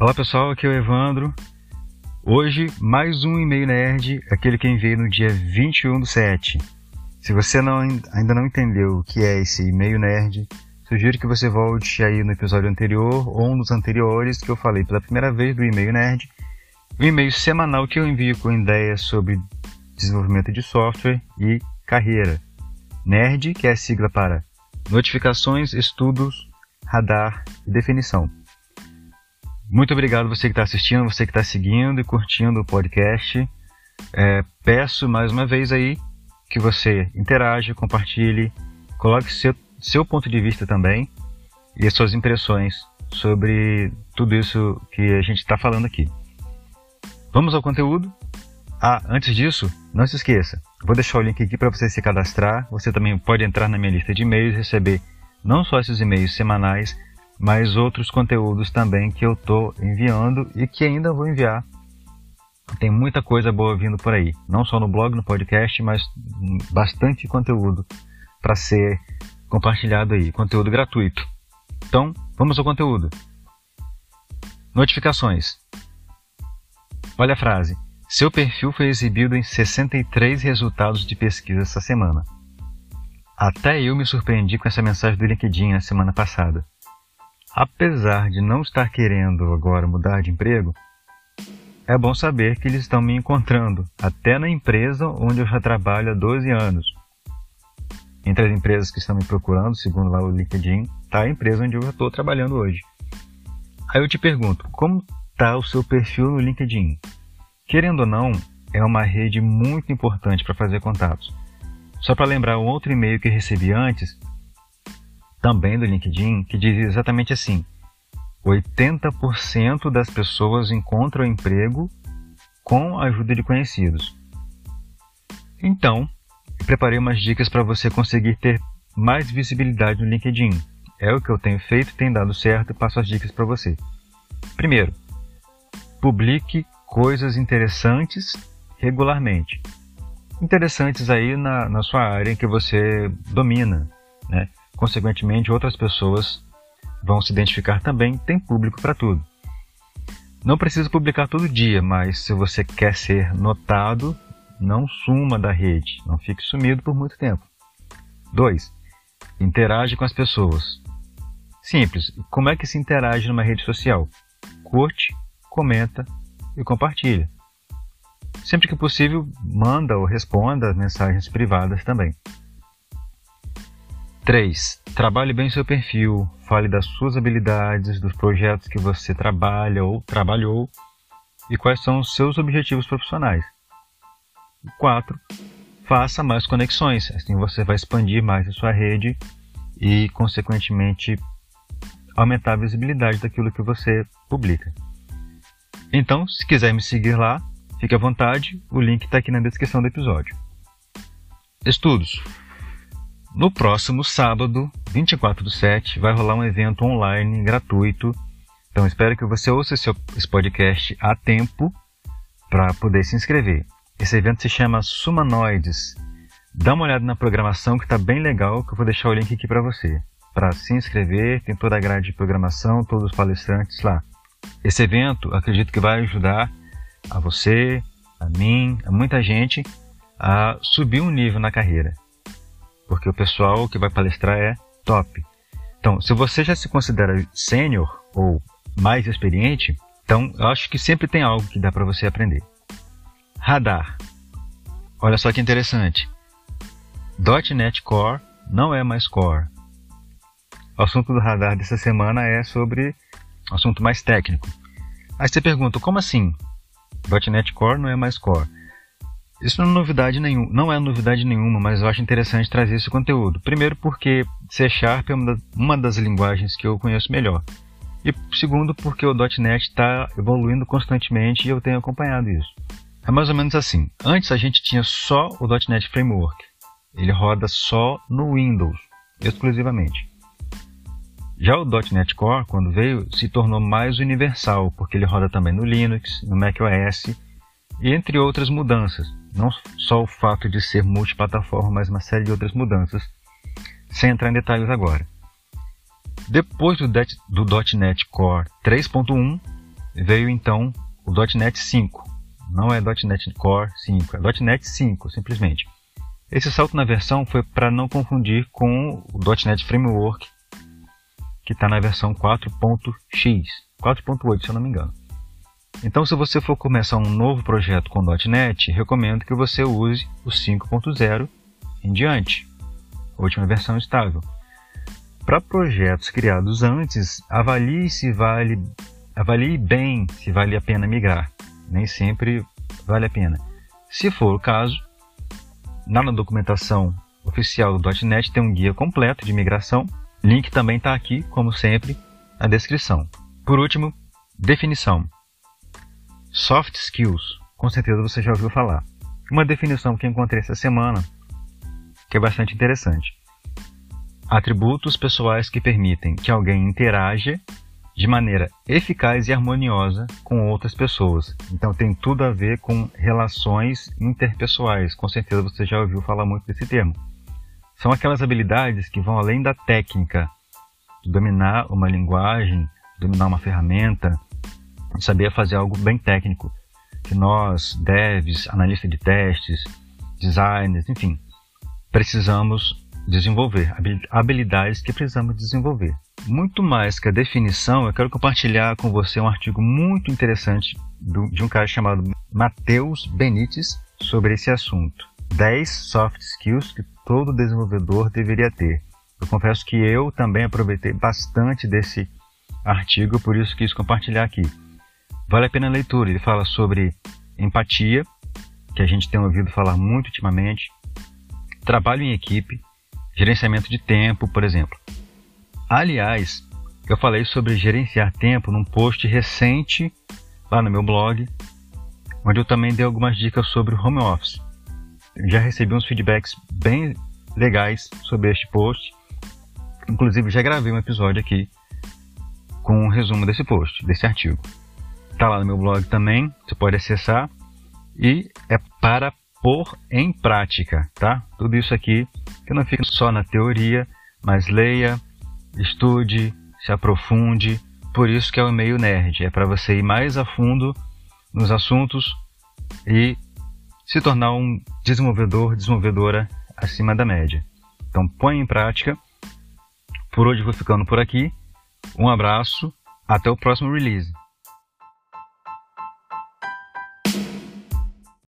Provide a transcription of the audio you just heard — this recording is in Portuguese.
Olá pessoal, aqui é o Evandro. Hoje, mais um e-mail nerd, aquele que enviei no dia 21 do 7. Se você não, ainda não entendeu o que é esse e-mail nerd, sugiro que você volte aí no episódio anterior ou nos anteriores que eu falei pela primeira vez do e-mail nerd. O e-mail semanal que eu envio com ideias sobre desenvolvimento de software e carreira. Nerd, que é a sigla para notificações, estudos, radar e definição. Muito obrigado você que está assistindo, você que está seguindo e curtindo o podcast. É, peço mais uma vez aí que você interaja, compartilhe, coloque seu, seu ponto de vista também e as suas impressões sobre tudo isso que a gente está falando aqui. Vamos ao conteúdo? Ah, antes disso, não se esqueça, vou deixar o link aqui para você se cadastrar. Você também pode entrar na minha lista de e-mails e receber não só esses e-mails semanais, mas outros conteúdos também que eu estou enviando e que ainda vou enviar tem muita coisa boa vindo por aí, não só no blog, no podcast, mas bastante conteúdo para ser compartilhado aí, conteúdo gratuito. Então, vamos ao conteúdo. Notificações. Olha a frase. Seu perfil foi exibido em 63 resultados de pesquisa essa semana. Até eu me surpreendi com essa mensagem do LinkedIn na semana passada. Apesar de não estar querendo agora mudar de emprego, é bom saber que eles estão me encontrando, até na empresa onde eu já trabalho há 12 anos. Entre as empresas que estão me procurando, segundo lá o LinkedIn, está a empresa onde eu estou trabalhando hoje. Aí eu te pergunto, como está o seu perfil no LinkedIn? Querendo ou não, é uma rede muito importante para fazer contatos. Só para lembrar um outro e-mail que recebi antes, também do LinkedIn, que diz exatamente assim: 80% das pessoas encontram emprego com a ajuda de conhecidos. Então, preparei umas dicas para você conseguir ter mais visibilidade no LinkedIn. É o que eu tenho feito, tem dado certo e passo as dicas para você. Primeiro, publique coisas interessantes regularmente. Interessantes aí na, na sua área que você domina. Né? Consequentemente, outras pessoas vão se identificar também, tem público para tudo. Não precisa publicar todo dia, mas se você quer ser notado, não suma da rede, não fique sumido por muito tempo. 2. Interage com as pessoas. Simples. Como é que se interage numa rede social? Curte, comenta e compartilha. Sempre que possível, manda ou responda mensagens privadas também. 3. Trabalhe bem seu perfil, fale das suas habilidades, dos projetos que você trabalha ou trabalhou e quais são os seus objetivos profissionais. 4. Faça mais conexões, assim você vai expandir mais a sua rede e, consequentemente, aumentar a visibilidade daquilo que você publica. Então, se quiser me seguir lá, fique à vontade, o link está aqui na descrição do episódio. Estudos. No próximo sábado, 24 do 7, vai rolar um evento online gratuito. Então espero que você ouça esse podcast a tempo para poder se inscrever. Esse evento se chama Sumanoides. Dá uma olhada na programação que está bem legal, que eu vou deixar o link aqui para você. Para se inscrever, tem toda a grade de programação, todos os palestrantes lá. Esse evento, acredito que vai ajudar a você, a mim, a muita gente a subir um nível na carreira porque o pessoal que vai palestrar é top. Então, se você já se considera sênior ou mais experiente, então eu acho que sempre tem algo que dá para você aprender. Radar. Olha só que interessante. .NET Core não é mais Core. O assunto do radar dessa semana é sobre um assunto mais técnico. Aí você pergunta, como assim? .NET Core não é mais Core. Isso não é novidade nenhuma, não é novidade nenhuma, mas eu acho interessante trazer esse conteúdo. Primeiro porque C Sharp é uma das linguagens que eu conheço melhor. E segundo porque o .NET está evoluindo constantemente e eu tenho acompanhado isso. É mais ou menos assim. Antes a gente tinha só o .NET Framework. Ele roda só no Windows, exclusivamente. Já o .NET Core, quando veio, se tornou mais universal, porque ele roda também no Linux, no macOS, entre outras mudanças. Não só o fato de ser multiplataforma, mas uma série de outras mudanças, sem entrar em detalhes agora. Depois do, do .NET Core 3.1, veio então o .NET 5. Não é .NET Core 5, é .NET 5, simplesmente. Esse salto na versão foi para não confundir com o .NET Framework, que está na versão 4.x, 4.8 se eu não me engano. Então, se você for começar um novo projeto com .NET, recomendo que você use o 5.0 em diante, última versão estável. Para projetos criados antes, avalie se vale, avalie bem se vale a pena migrar. Nem sempre vale a pena. Se for o caso, na documentação oficial do .NET tem um guia completo de migração. Link também está aqui, como sempre, na descrição. Por último, definição. Soft skills, com certeza você já ouviu falar. Uma definição que encontrei essa semana que é bastante interessante. Atributos pessoais que permitem que alguém interaja de maneira eficaz e harmoniosa com outras pessoas. Então tem tudo a ver com relações interpessoais. Com certeza você já ouviu falar muito desse termo. São aquelas habilidades que vão além da técnica, dominar uma linguagem, dominar uma ferramenta, saber fazer algo bem técnico, que nós, devs, analistas de testes, designers, enfim, precisamos desenvolver, habilidades que precisamos desenvolver. Muito mais que a definição, eu quero compartilhar com você um artigo muito interessante de um cara chamado Matheus Benites sobre esse assunto. 10 soft skills que todo desenvolvedor deveria ter. Eu confesso que eu também aproveitei bastante desse artigo, por isso quis compartilhar aqui. Vale a pena a leitura. Ele fala sobre empatia, que a gente tem ouvido falar muito ultimamente, trabalho em equipe, gerenciamento de tempo, por exemplo. Aliás, eu falei sobre gerenciar tempo num post recente lá no meu blog, onde eu também dei algumas dicas sobre o home office. já recebi uns feedbacks bem legais sobre este post. Inclusive já gravei um episódio aqui com um resumo desse post, desse artigo. Está lá no meu blog também, você pode acessar. E é para pôr em prática, tá? Tudo isso aqui que não fica só na teoria, mas leia, estude, se aprofunde. Por isso que é o e-mail nerd, é para você ir mais a fundo nos assuntos e se tornar um desenvolvedor, desenvolvedora acima da média. Então põe em prática. Por hoje vou ficando por aqui. Um abraço, até o próximo release.